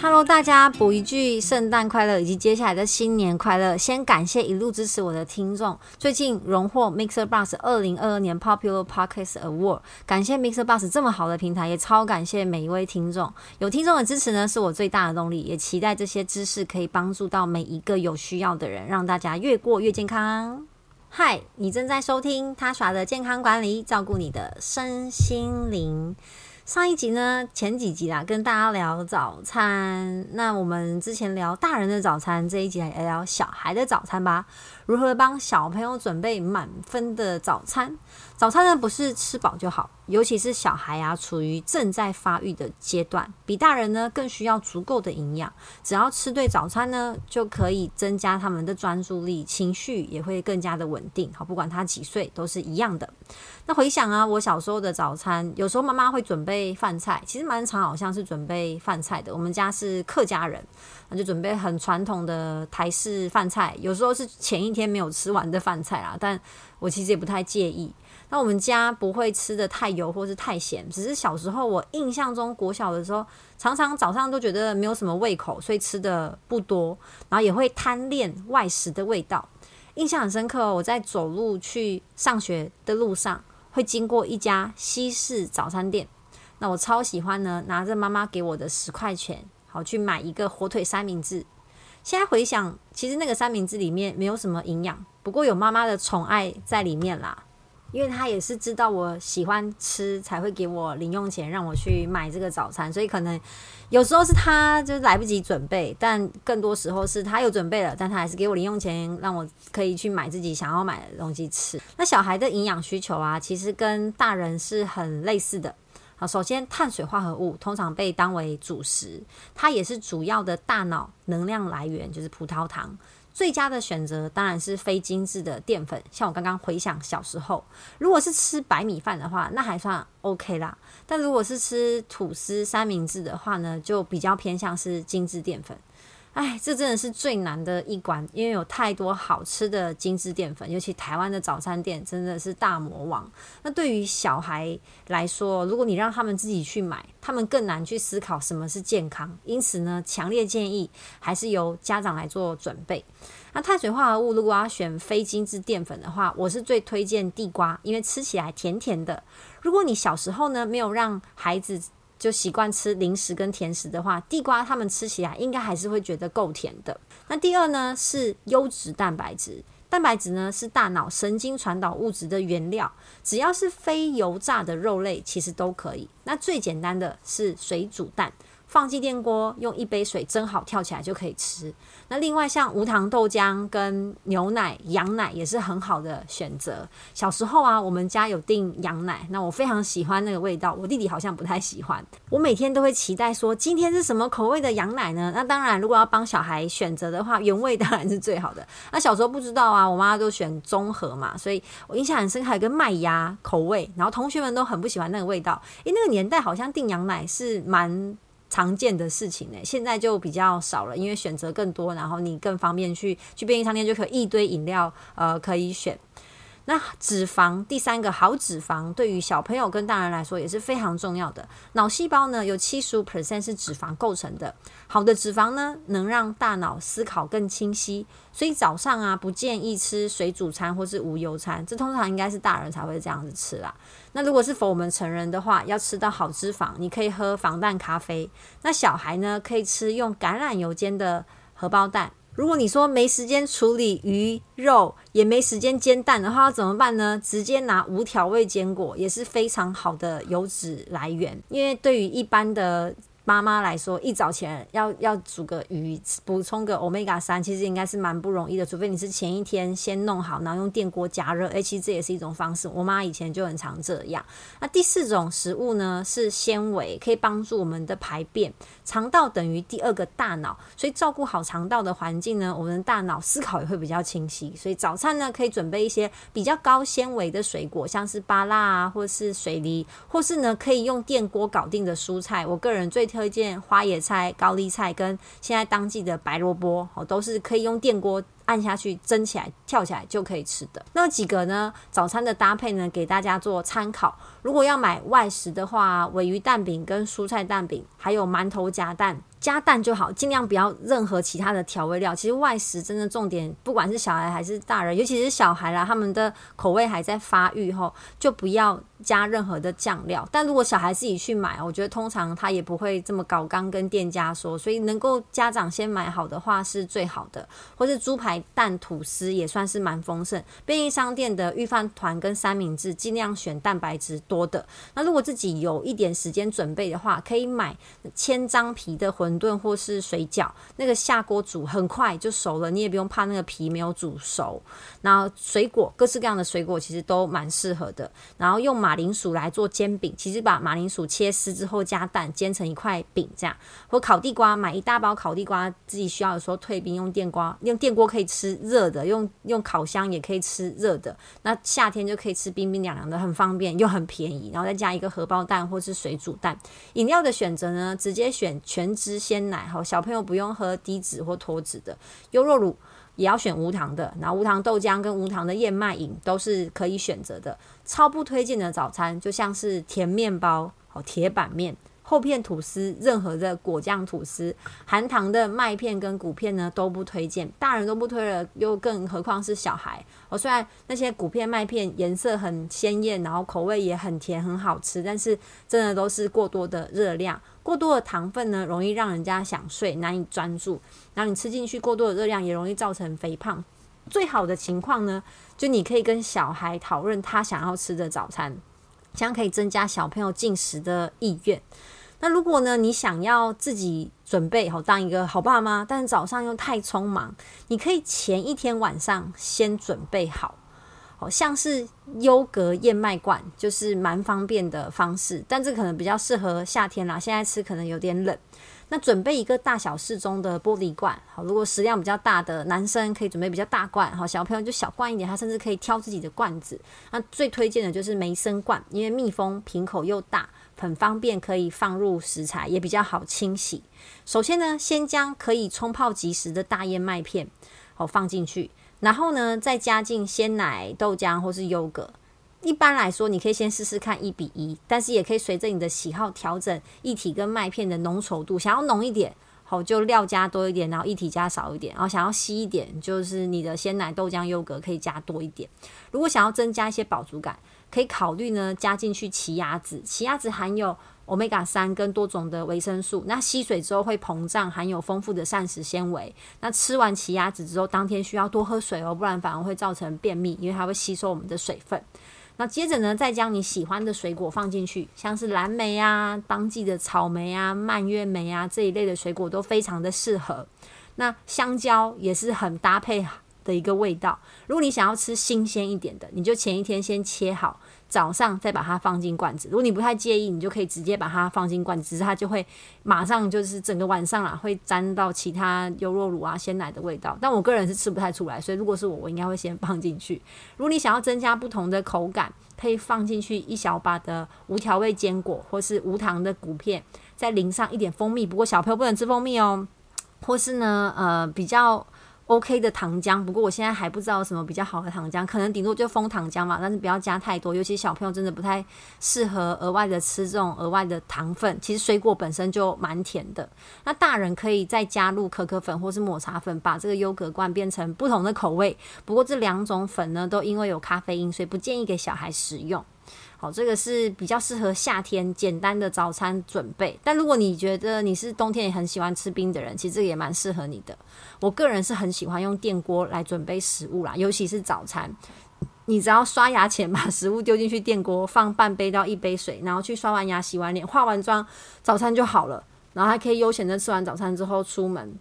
Hello，大家补一句圣诞快乐，以及接下来的新年快乐。先感谢一路支持我的听众，最近荣获 Mixer b u s 二零二二年 Popular Podcast Award，感谢 Mixer b u s 这么好的平台，也超感谢每一位听众。有听众的支持呢，是我最大的动力，也期待这些知识可以帮助到每一个有需要的人，让大家越过越健康。嗨，你正在收听他耍的健康管理，照顾你的身心灵。上一集呢，前几集啦，跟大家聊早餐。那我们之前聊大人的早餐，这一集来聊小孩的早餐吧。如何帮小朋友准备满分的早餐？早餐呢，不是吃饱就好，尤其是小孩啊，处于正在发育的阶段，比大人呢更需要足够的营养。只要吃对早餐呢，就可以增加他们的专注力，情绪也会更加的稳定。好，不管他几岁，都是一样的。那回想啊，我小时候的早餐，有时候妈妈会准备饭菜，其实蛮常好像是准备饭菜的。我们家是客家人。那就准备很传统的台式饭菜，有时候是前一天没有吃完的饭菜啦，但我其实也不太介意。那我们家不会吃的太油或是太咸，只是小时候我印象中国小的时候，常常早上都觉得没有什么胃口，所以吃的不多，然后也会贪恋外食的味道。印象很深刻哦，我在走路去上学的路上，会经过一家西式早餐店，那我超喜欢呢，拿着妈妈给我的十块钱。好，去买一个火腿三明治。现在回想，其实那个三明治里面没有什么营养，不过有妈妈的宠爱在里面啦。因为他也是知道我喜欢吃，才会给我零用钱让我去买这个早餐。所以可能有时候是他就来不及准备，但更多时候是他有准备了，但他还是给我零用钱，让我可以去买自己想要买的东西吃。那小孩的营养需求啊，其实跟大人是很类似的。好，首先碳水化合物通常被当为主食，它也是主要的大脑能量来源，就是葡萄糖。最佳的选择当然是非精致的淀粉，像我刚刚回想小时候，如果是吃白米饭的话，那还算 OK 啦。但如果是吃吐司三明治的话呢，就比较偏向是精致淀粉。哎，这真的是最难的一关，因为有太多好吃的精致淀粉，尤其台湾的早餐店真的是大魔王。那对于小孩来说，如果你让他们自己去买，他们更难去思考什么是健康。因此呢，强烈建议还是由家长来做准备。那碳水化合物如果要选非精致淀粉的话，我是最推荐地瓜，因为吃起来甜甜的。如果你小时候呢没有让孩子，就习惯吃零食跟甜食的话，地瓜他们吃起来应该还是会觉得够甜的。那第二呢是优质蛋白质，蛋白质呢是大脑神经传导物质的原料，只要是非油炸的肉类其实都可以。那最简单的是水煮蛋。放进电锅，用一杯水蒸好，跳起来就可以吃。那另外像无糖豆浆跟牛奶、羊奶也是很好的选择。小时候啊，我们家有订羊奶，那我非常喜欢那个味道。我弟弟好像不太喜欢。我每天都会期待说，今天是什么口味的羊奶呢？那当然，如果要帮小孩选择的话，原味当然是最好的。那小时候不知道啊，我妈都选综合嘛，所以我印象很深，还有个麦芽口味。然后同学们都很不喜欢那个味道，因为那个年代好像订羊奶是蛮。常见的事情呢，现在就比较少了，因为选择更多，然后你更方便去去便利商店就可以一堆饮料，呃，可以选。那脂肪第三个好脂肪，对于小朋友跟大人来说也是非常重要的。脑细胞呢有七十五 percent 是脂肪构成的，好的脂肪呢能让大脑思考更清晰。所以早上啊不建议吃水煮餐或是无油餐，这通常应该是大人才会这样子吃啦。那如果是否我们成人的话，要吃到好脂肪，你可以喝防弹咖啡。那小孩呢可以吃用橄榄油煎的荷包蛋。如果你说没时间处理鱼肉，也没时间煎蛋的话，怎么办呢？直接拿无调味坚果也是非常好的油脂来源，因为对于一般的。妈妈来说，一早前要要煮个鱼，补充个 omega 三，其实应该是蛮不容易的。除非你是前一天先弄好，然后用电锅加热，哎，其实这也是一种方式。我妈以前就很常这样。那第四种食物呢，是纤维，可以帮助我们的排便。肠道等于第二个大脑，所以照顾好肠道的环境呢，我们的大脑思考也会比较清晰。所以早餐呢，可以准备一些比较高纤维的水果，像是芭辣啊，或是水梨，或是呢可以用电锅搞定的蔬菜。我个人最推荐花野菜、高丽菜跟现在当季的白萝卜，哦，都是可以用电锅按下去蒸起来、跳起来就可以吃的。那几个呢？早餐的搭配呢，给大家做参考。如果要买外食的话，尾鱼蛋饼跟蔬菜蛋饼，还有馒头夹蛋，加蛋就好，尽量不要任何其他的调味料。其实外食真的重点，不管是小孩还是大人，尤其是小孩啦，他们的口味还在发育后，就不要加任何的酱料。但如果小孩自己去买，我觉得通常他也不会这么搞刚跟店家说，所以能够家长先买好的话是最好的。或是猪排蛋吐司也算是蛮丰盛。便利商店的预饭团跟三明治，尽量选蛋白质多的。那如果自己有一点时间准备的话，可以买千张皮的馄饨或是水饺，那个下锅煮很快就熟了，你也不用怕那个皮没有煮熟。然后水果各式各样的水果其实都蛮适合的。然后用马铃薯来做煎饼，其实把马铃薯切丝之后加蛋煎成一块饼这样。或烤地瓜，买一大包烤地瓜，自己需要的时候退冰用电锅，用电锅可以吃热的，用用烤箱也可以吃热的。那夏天就可以吃冰冰凉凉的，很方便又很便宜。然后再加一个荷包蛋或是水煮蛋。饮料的选择呢，直接选全脂鲜奶，好，小朋友不用喝低脂或脱脂的。优酪乳也要选无糖的，然后无糖豆浆跟无糖的燕麦饮都是可以选择的。超不推荐的早餐就像是甜面包、好铁板面。厚片吐司，任何的果酱吐司，含糖的麦片跟谷片呢都不推荐，大人都不推了，又更何况是小孩。哦，虽然那些谷片麦片颜色很鲜艳，然后口味也很甜，很好吃，但是真的都是过多的热量，过多的糖分呢，容易让人家想睡，难以专注。然后你吃进去过多的热量，也容易造成肥胖。最好的情况呢，就你可以跟小孩讨论他想要吃的早餐，这样可以增加小朋友进食的意愿。那如果呢，你想要自己准备好当一个好爸妈，但是早上又太匆忙，你可以前一天晚上先准备好，好像是优格燕麦罐，就是蛮方便的方式，但这可能比较适合夏天啦，现在吃可能有点冷。那准备一个大小适中的玻璃罐，好，如果食量比较大的男生可以准备比较大罐，好，小朋友就小罐一点，他甚至可以挑自己的罐子。那最推荐的就是梅森罐，因为密封瓶口又大。很方便，可以放入食材，也比较好清洗。首先呢，先将可以冲泡即食的大燕麦片哦放进去，然后呢，再加进鲜奶、豆浆或是优格。一般来说，你可以先试试看一比一，但是也可以随着你的喜好调整一体跟麦片的浓稠度。想要浓一点，好就料加多一点，然后液体加少一点。然后想要稀一点，就是你的鲜奶、豆浆、优格可以加多一点。如果想要增加一些饱足感。可以考虑呢，加进去奇亚籽。奇亚籽含有欧米伽三跟多种的维生素，那吸水之后会膨胀，含有丰富的膳食纤维。那吃完奇亚籽之后，当天需要多喝水哦，不然反而会造成便秘，因为它会吸收我们的水分。那接着呢，再将你喜欢的水果放进去，像是蓝莓啊、当季的草莓啊、蔓越莓啊这一类的水果都非常的适合。那香蕉也是很搭配。的一个味道。如果你想要吃新鲜一点的，你就前一天先切好，早上再把它放进罐子。如果你不太介意，你就可以直接把它放进罐子，只是它就会马上就是整个晚上啊会沾到其他优酪乳啊鲜奶的味道。但我个人是吃不太出来，所以如果是我，我应该会先放进去。如果你想要增加不同的口感，可以放进去一小把的无调味坚果，或是无糖的谷片，再淋上一点蜂蜜。不过小朋友不能吃蜂蜜哦，或是呢呃比较。OK 的糖浆，不过我现在还不知道什么比较好的糖浆，可能顶多就蜂糖浆嘛，但是不要加太多，尤其小朋友真的不太适合额外的吃这种额外的糖分。其实水果本身就蛮甜的，那大人可以再加入可可粉或是抹茶粉，把这个优格罐变成不同的口味。不过这两种粉呢，都因为有咖啡因，所以不建议给小孩食用。好，这个是比较适合夏天简单的早餐准备。但如果你觉得你是冬天也很喜欢吃冰的人，其实这个也蛮适合你的。我个人是很喜欢用电锅来准备食物啦，尤其是早餐。你只要刷牙前把食物丢进去电锅，放半杯到一杯水，然后去刷完牙、洗完脸、化完妆，早餐就好了。然后还可以悠闲的吃完早餐之后出门。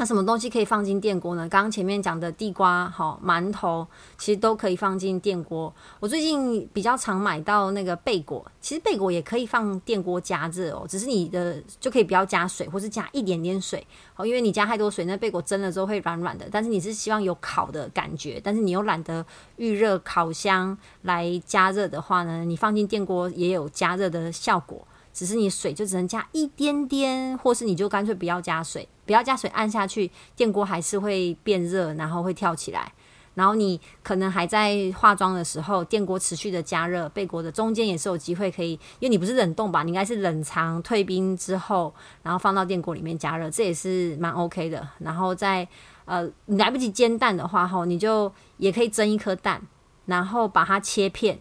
那什么东西可以放进电锅呢？刚刚前面讲的地瓜、好馒头，其实都可以放进电锅。我最近比较常买到那个贝果，其实贝果也可以放电锅加热哦，只是你的就可以不要加水，或是加一点点水哦，因为你加太多水，那贝果蒸了之后会软软的。但是你是希望有烤的感觉，但是你又懒得预热烤箱来加热的话呢，你放进电锅也有加热的效果。只是你水就只能加一点点，或是你就干脆不要加水，不要加水按下去，电锅还是会变热，然后会跳起来。然后你可能还在化妆的时候，电锅持续的加热，贝果的中间也是有机会可以，因为你不是冷冻吧，你应该是冷藏退冰之后，然后放到电锅里面加热，这也是蛮 OK 的。然后在呃来不及煎蛋的话，吼，你就也可以蒸一颗蛋，然后把它切片，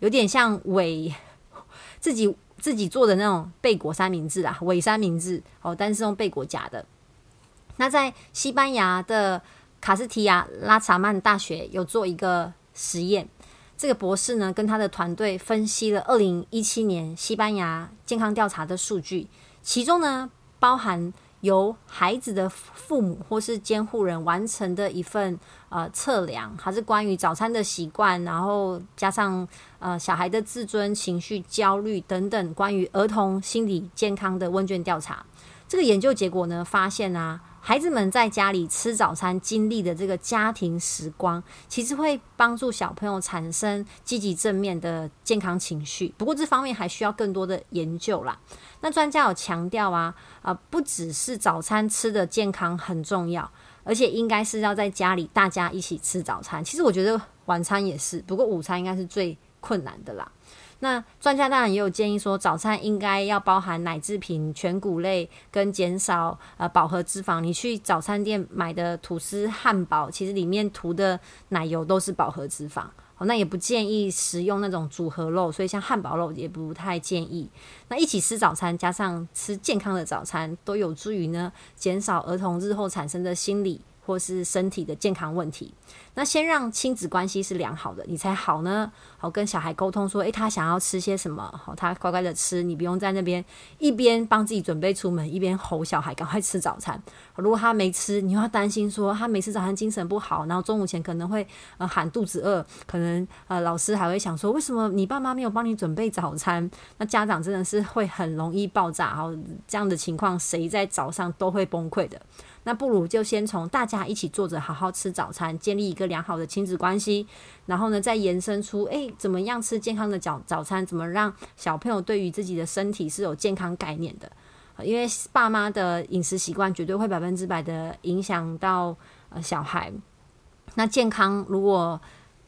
有点像伪自己自己做的那种贝果三明治啊，伪三明治哦，但是用贝果夹的。那在西班牙的。卡斯提亚拉查曼大学有做一个实验，这个博士呢跟他的团队分析了二零一七年西班牙健康调查的数据，其中呢包含由孩子的父母或是监护人完成的一份呃测量，还是关于早餐的习惯，然后加上呃小孩的自尊、情绪、焦虑等等关于儿童心理健康的问卷调查。这个研究结果呢发现啊。孩子们在家里吃早餐经历的这个家庭时光，其实会帮助小朋友产生积极正面的健康情绪。不过这方面还需要更多的研究啦。那专家有强调啊，啊，不只是早餐吃的健康很重要，而且应该是要在家里大家一起吃早餐。其实我觉得晚餐也是，不过午餐应该是最困难的啦。那专家当然也有建议说，早餐应该要包含奶制品、全谷类，跟减少呃饱和脂肪。你去早餐店买的吐司、汉堡，其实里面涂的奶油都是饱和脂肪。好，那也不建议食用那种组合肉，所以像汉堡肉也不太建议。那一起吃早餐，加上吃健康的早餐，都有助于呢减少儿童日后产生的心理或是身体的健康问题。那先让亲子关系是良好的，你才好呢。好，跟小孩沟通说，诶，他想要吃些什么？好，他乖乖的吃，你不用在那边一边帮自己准备出门，一边吼小孩赶快吃早餐。如果他没吃，你要担心说他没吃早餐精神不好，然后中午前可能会呃喊肚子饿，可能呃老师还会想说，为什么你爸妈没有帮你准备早餐？那家长真的是会很容易爆炸。好，这样的情况谁在早上都会崩溃的。那不如就先从大家一起坐着好好吃早餐，建立一个。良好的亲子关系，然后呢，再延伸出，诶，怎么样吃健康的早早餐？怎么让小朋友对于自己的身体是有健康概念的？因为爸妈的饮食习惯绝对会百分之百的影响到呃小孩。那健康如果。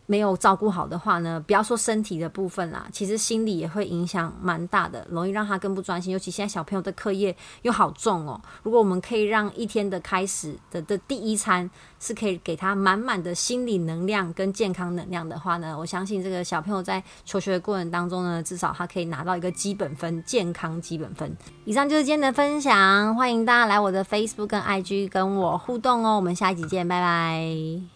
没有照顾好的话呢，不要说身体的部分啦，其实心理也会影响蛮大的，容易让他更不专心。尤其现在小朋友的课业又好重哦。如果我们可以让一天的开始的的第一餐是可以给他满满的心理能量跟健康能量的话呢，我相信这个小朋友在求学的过程当中呢，至少他可以拿到一个基本分，健康基本分。以上就是今天的分享，欢迎大家来我的 Facebook 跟 IG 跟我互动哦。我们下一集见，拜拜。